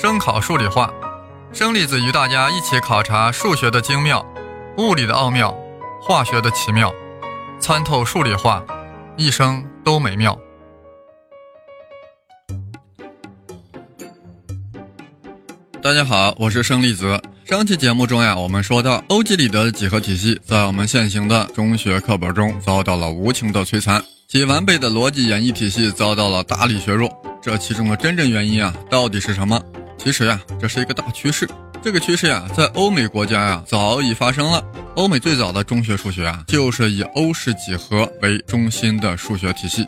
声考数理化，生粒子与大家一起考察数学的精妙，物理的奥妙，化学的奇妙，参透数理化，一生都美妙。大家好，我是生粒子。上期节目中呀，我们说到欧几里得的几何体系在我们现行的中学课本中遭到了无情的摧残，其完备的逻辑演绎体系遭到了大力削弱。这其中的真正原因啊，到底是什么？其实呀，这是一个大趋势。这个趋势呀，在欧美国家呀早已发生了。欧美最早的中学数学啊，就是以欧式几何为中心的数学体系。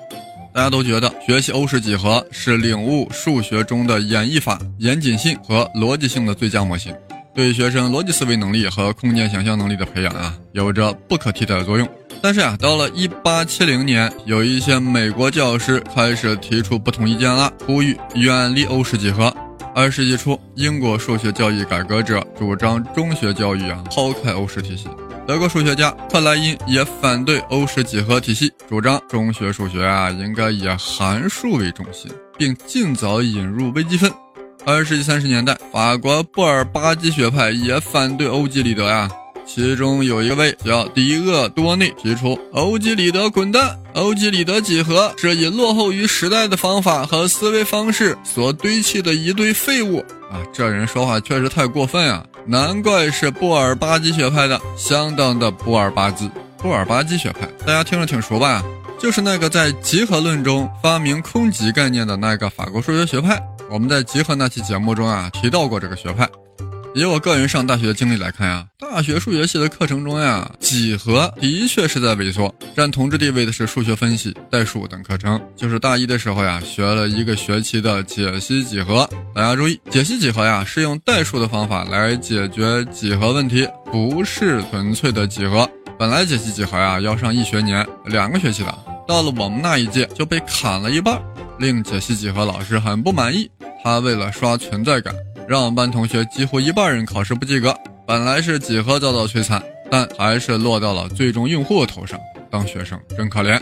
大家都觉得学习欧式几何是领悟数学中的演绎法、严谨性和逻辑性的最佳模型。对学生逻辑思维能力和空间想象能力的培养啊，有着不可替代的作用。但是啊，到了一八七零年，有一些美国教师开始提出不同意见了，呼吁远离欧式几何。二十世纪初，英国数学教育改革者主张中学教育啊，抛开欧式体系。德国数学家克莱因也反对欧式几何体系，主张中学数学啊，应该以函数为中心，并尽早引入微积分。二十世纪三十年代，法国布尔巴基学派也反对欧几里得呀。其中有一位叫迪厄多内提出：“欧几里得滚蛋！欧几里得几何是以落后于时代的方法和思维方式所堆砌的一堆废物。”啊，这人说话确实太过分啊！难怪是布尔巴基学派的，相当的布尔巴基。布尔巴基学派，大家听着挺熟吧？就是那个在集合论中发明空集概念的那个法国数学学派。我们在集合那期节目中啊提到过这个学派。以我个人上大学的经历来看呀，大学数学系的课程中呀，几何的确是在萎缩，占统治地位的是数学分析、代数等课程。就是大一的时候呀，学了一个学期的解析几何。大家注意，解析几何呀是用代数的方法来解决几何问题，不是纯粹的几何。本来解析几何呀要上一学年，两个学期的，到了我们那一届就被砍了一半，令解析几何老师很不满意。他为了刷存在感，让班同学几乎一半人考试不及格。本来是几何遭到摧残，但还是落到了最终用户头上。当学生真可怜。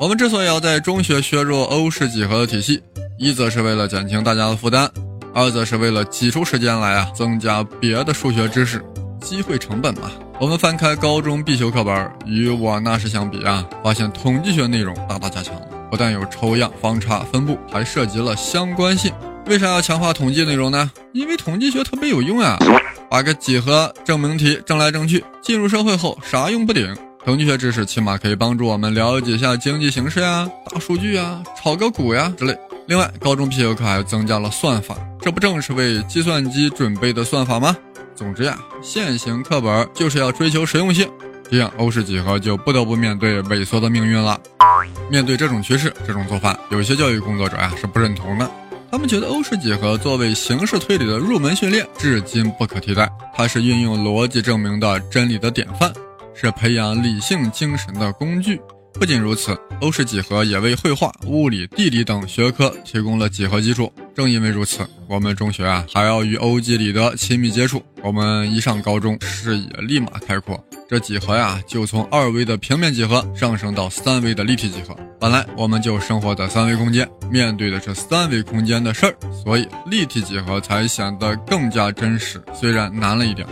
我们之所以要在中学削弱欧式几何的体系，一则是为了减轻大家的负担，二则是为了挤出时间来啊，增加别的数学知识。机会成本嘛。我们翻开高中必修课本，与我那时相比啊，发现统计学内容大大加强了。不但有抽样、方差、分布，还涉及了相关性。为啥要强化统计内容呢？因为统计学特别有用啊！把个几何证明题证来证去，进入社会后啥用不顶。统计学知识起码可以帮助我们了解一下经济形势呀、大数据呀、炒个股呀之类。另外，高中必修课还增加了算法，这不正是为计算机准备的算法吗？总之呀，现行课本就是要追求实用性，这样欧式几何就不得不面对萎缩的命运了。面对这种趋势，这种做法，有些教育工作者呀是不认同的。他们觉得欧式几何作为形式推理的入门训练，至今不可替代。它是运用逻辑证明的真理的典范，是培养理性精神的工具。不仅如此，欧式几何也为绘画、物理、地理等学科提供了几何基础。正因为如此，我们中学啊还要与欧几里得亲密接触。我们一上高中，视野立马开阔。这几何呀，就从二维的平面几何上升到三维的立体几何。本来我们就生活在三维空间，面对的是三维空间的事儿，所以立体几何才显得更加真实。虽然难了一点，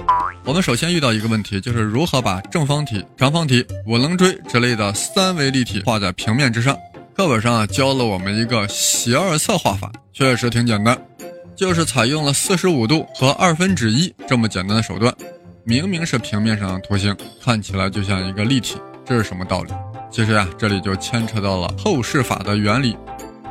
我们首先遇到一个问题，就是如何把正方体、长方体、五棱锥之类的三维立体画在平面之上。课本上教了我们一个斜二色画法，确实挺简单，就是采用了四十五度和二分之一这么简单的手段。明明是平面上的图形，看起来就像一个立体，这是什么道理？其实呀，这里就牵扯到了透视法的原理。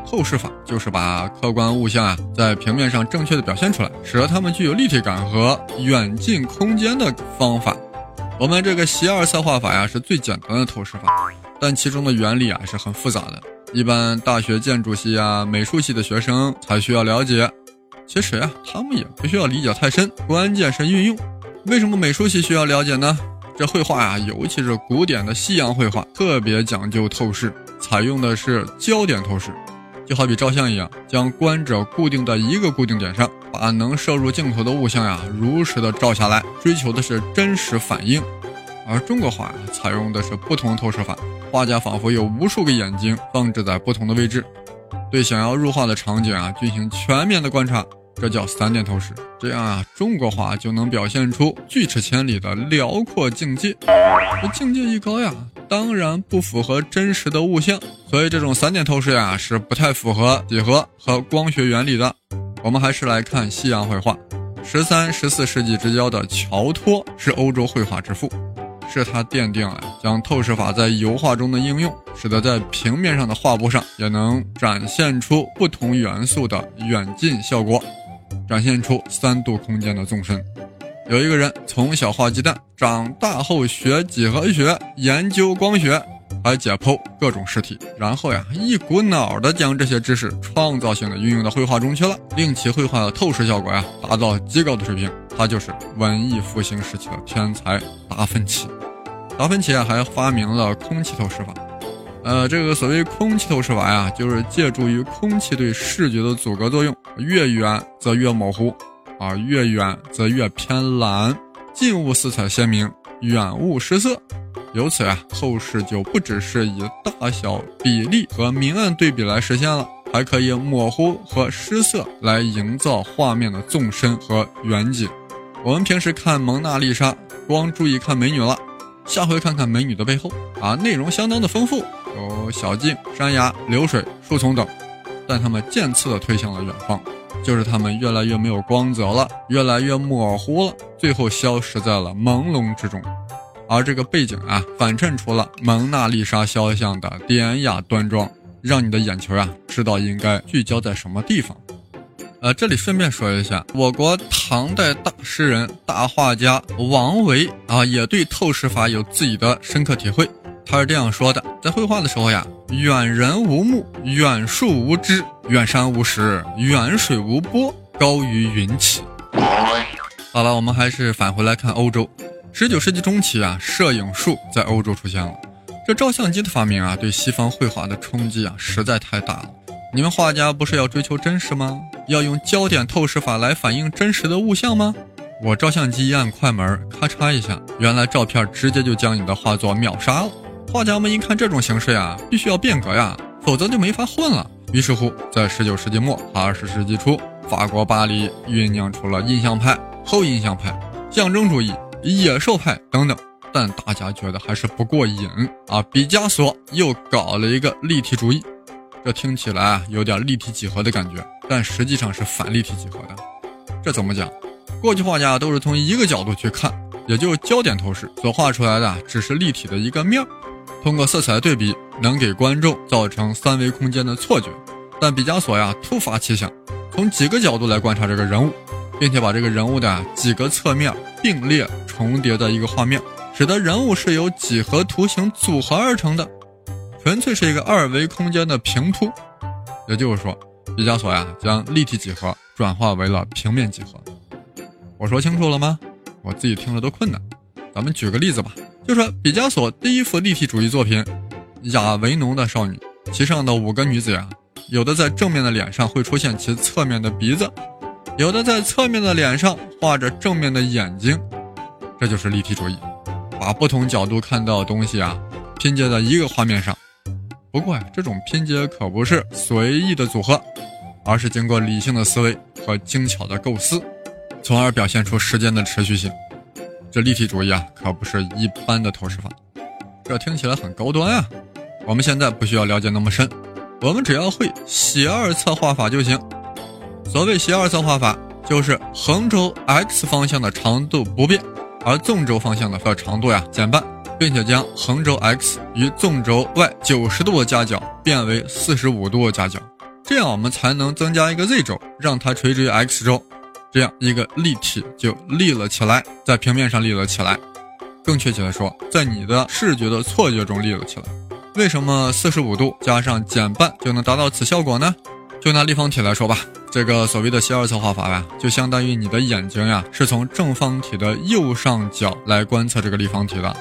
透视法就是把客观物象啊在平面上正确的表现出来，使得它们具有立体感和远近空间的方法。我们这个斜二色画法呀是最简单的透视法，但其中的原理啊是很复杂的，一般大学建筑系啊、美术系的学生才需要了解。其实呀，他们也不需要理解太深，关键是运用。为什么美术系需要了解呢？这绘画啊，尤其是古典的西洋绘画，特别讲究透视，采用的是焦点透视，就好比照相一样，将观者固定在一个固定点上，把能摄入镜头的物象呀，如实的照下来，追求的是真实反应。而中国画，采用的是不同透视法，画家仿佛有无数个眼睛放置在不同的位置，对想要入画的场景啊，进行全面的观察。这叫三点透视。这样啊，中国画就能表现出锯齿千里的辽阔境界。这境界一高呀，当然不符合真实的物象，所以这种三点透视呀是不太符合几何和光学原理的。我们还是来看西洋绘画。十三、十四世纪之交的乔托是欧洲绘画之父。是他奠定了将透视法在油画中的应用，使得在平面上的画布上也能展现出不同元素的远近效果，展现出三度空间的纵深。有一个人从小画鸡蛋，长大后学几何学，研究光学，还解剖各种尸体，然后呀，一股脑的将这些知识创造性的运用到绘画中去了，令其绘画的透视效果呀达到极高的水平。他就是文艺复兴时期的天才达芬奇。达芬奇啊，还发明了空气透视法。呃，这个所谓空气透视法呀，就是借助于空气对视觉的阻隔作用，越远则越模糊，啊，越远则越偏蓝，近物色彩鲜明，远物失色。由此啊，透视就不只是以大小、比例和明暗对比来实现了，还可以模糊和失色来营造画面的纵深和远景。我们平时看蒙娜丽莎，光注意看美女了。下回看看美女的背后啊，内容相当的丰富，有小径、山崖、流水、树丛等，但他们渐次的推向了远方，就是他们越来越没有光泽了，越来越模糊了，最后消失在了朦胧之中。而这个背景啊，反衬出了蒙娜丽莎肖像的典雅端庄，让你的眼球啊，知道应该聚焦在什么地方。呃，这里顺便说一下，我国唐代大诗人、大画家王维啊，也对透视法有自己的深刻体会。他是这样说的：在绘画的时候呀，远人无目，远树无枝，远山无石，远水无波，高于云起。好了，我们还是返回来看欧洲。十九世纪中期啊，摄影术在欧洲出现了。这照相机的发明啊，对西方绘画的冲击啊，实在太大了。你们画家不是要追求真实吗？要用焦点透视法来反映真实的物象吗？我照相机一按快门，咔嚓一下，原来照片直接就将你的画作秒杀了。画家们一看这种形式呀，必须要变革呀，否则就没法混了。于是乎，在十九世纪末和、二十世纪初，法国巴黎酝酿出了印象派、后印象派、象征主义、野兽派等等。但大家觉得还是不过瘾啊！毕加索又搞了一个立体主义。这听起来有点立体几何的感觉，但实际上是反立体几何的。这怎么讲？过去画家都是从一个角度去看，也就是焦点透视，所画出来的只是立体的一个面儿。通过色彩对比，能给观众造成三维空间的错觉。但毕加索呀突发奇想，从几个角度来观察这个人物，并且把这个人物的几个侧面并列重叠的一个画面，使得人物是由几何图形组合而成的。纯粹是一个二维空间的平铺，也就是说，毕加索呀将立体几何转化为了平面几何。我说清楚了吗？我自己听着都困难。咱们举个例子吧，就说毕加索第一幅立体主义作品《亚维农的少女》，其上的五个女子呀，有的在正面的脸上会出现其侧面的鼻子，有的在侧面的脸上画着正面的眼睛，这就是立体主义，把不同角度看到的东西啊拼接在一个画面上。不过呀，这种拼接可不是随意的组合，而是经过理性的思维和精巧的构思，从而表现出时间的持续性。这立体主义啊，可不是一般的透视法。这听起来很高端啊！我们现在不需要了解那么深，我们只要会斜二侧画法就行。所谓斜二侧画法，就是横轴 x 方向的长度不变，而纵轴方向的长度呀减半。并且将横轴 x 与纵轴 y 九十度的夹角变为四十五度的夹角，这样我们才能增加一个 z 轴，让它垂直于 x 轴，这样一个立体就立了起来，在平面上立了起来。更确切的说，在你的视觉的错觉中立了起来。为什么四十五度加上减半就能达到此效果呢？就拿立方体来说吧，这个所谓的斜二侧画法呀，就相当于你的眼睛呀是从正方体的右上角来观测这个立方体的。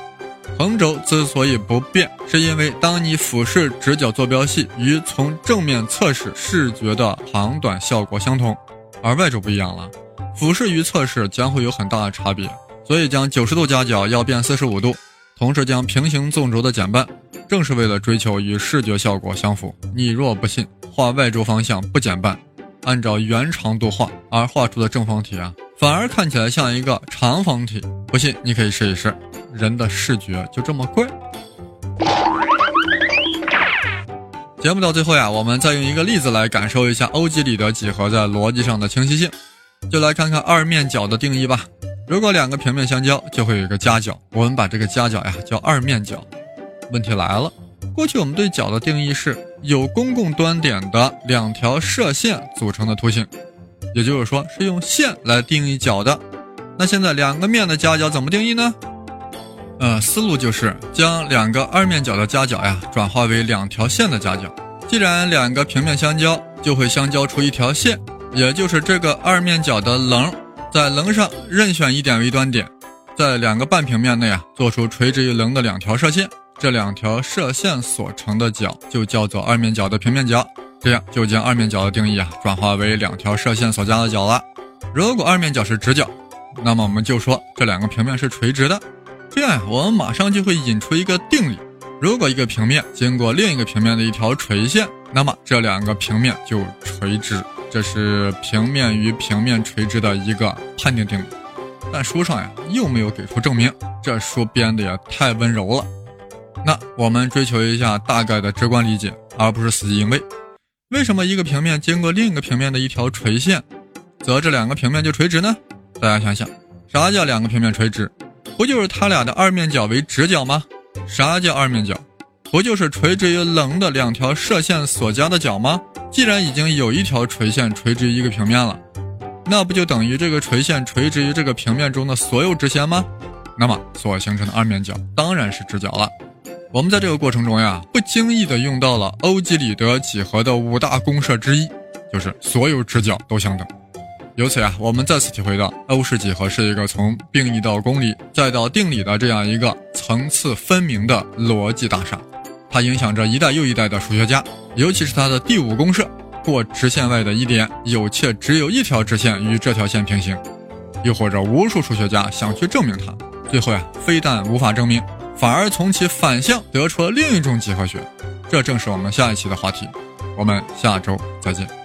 横轴之所以不变，是因为当你俯视直角坐标系与从正面测试视觉的长短效果相同，而 y 轴不一样了，俯视与测试将会有很大的差别，所以将九十度夹角要变四十五度，同时将平行纵轴的减半，正是为了追求与视觉效果相符。你若不信，画 y 轴方向不减半，按照原长度画，而画出的正方体啊，反而看起来像一个长方体。不信你可以试一试，人的视觉就这么怪。节目到最后呀，我们再用一个例子来感受一下欧几里得几何在逻辑上的清晰性。就来看看二面角的定义吧。如果两个平面相交，就会有一个夹角，我们把这个夹角呀叫二面角。问题来了，过去我们对角的定义是有公共端点的两条射线组成的图形，也就是说是用线来定义角的。那现在两个面的夹角怎么定义呢？呃，思路就是将两个二面角的夹角呀转化为两条线的夹角。既然两个平面相交，就会相交出一条线。也就是这个二面角的棱，在棱上任选一点为端点，在两个半平面内啊，做出垂直于棱的两条射线，这两条射线所成的角就叫做二面角的平面角。这样就将二面角的定义啊转化为两条射线所加的角了。如果二面角是直角，那么我们就说这两个平面是垂直的。这样，我们马上就会引出一个定理：如果一个平面经过另一个平面的一条垂线，那么这两个平面就垂直。这是平面与平面垂直的一个判定定理，但书上呀又没有给出证明，这书编的也太温柔了。那我们追求一下大概的直观理解，而不是死记硬背。为什么一个平面经过另一个平面的一条垂线，则这两个平面就垂直呢？大家想想，啥叫两个平面垂直？不就是它俩的二面角为直角吗？啥叫二面角？不就是垂直于棱的两条射线所加的角吗？既然已经有一条垂线垂直于一个平面了，那不就等于这个垂线垂直于这个平面中的所有直线吗？那么所形成的二面角当然是直角了。我们在这个过程中呀，不经意的用到了欧几里得几何的五大公设之一，就是所有直角都相等。由此呀，我们再次体会到欧式几何是一个从定义到公理再到定理的这样一个层次分明的逻辑大厦。它影响着一代又一代的数学家，尤其是它的第五公设：过直线外的一点有且只有一条直线与这条线平行。又或者，无数数学家想去证明它，最后呀，非但无法证明，反而从其反向得出了另一种几何学。这正是我们下一期的话题。我们下周再见。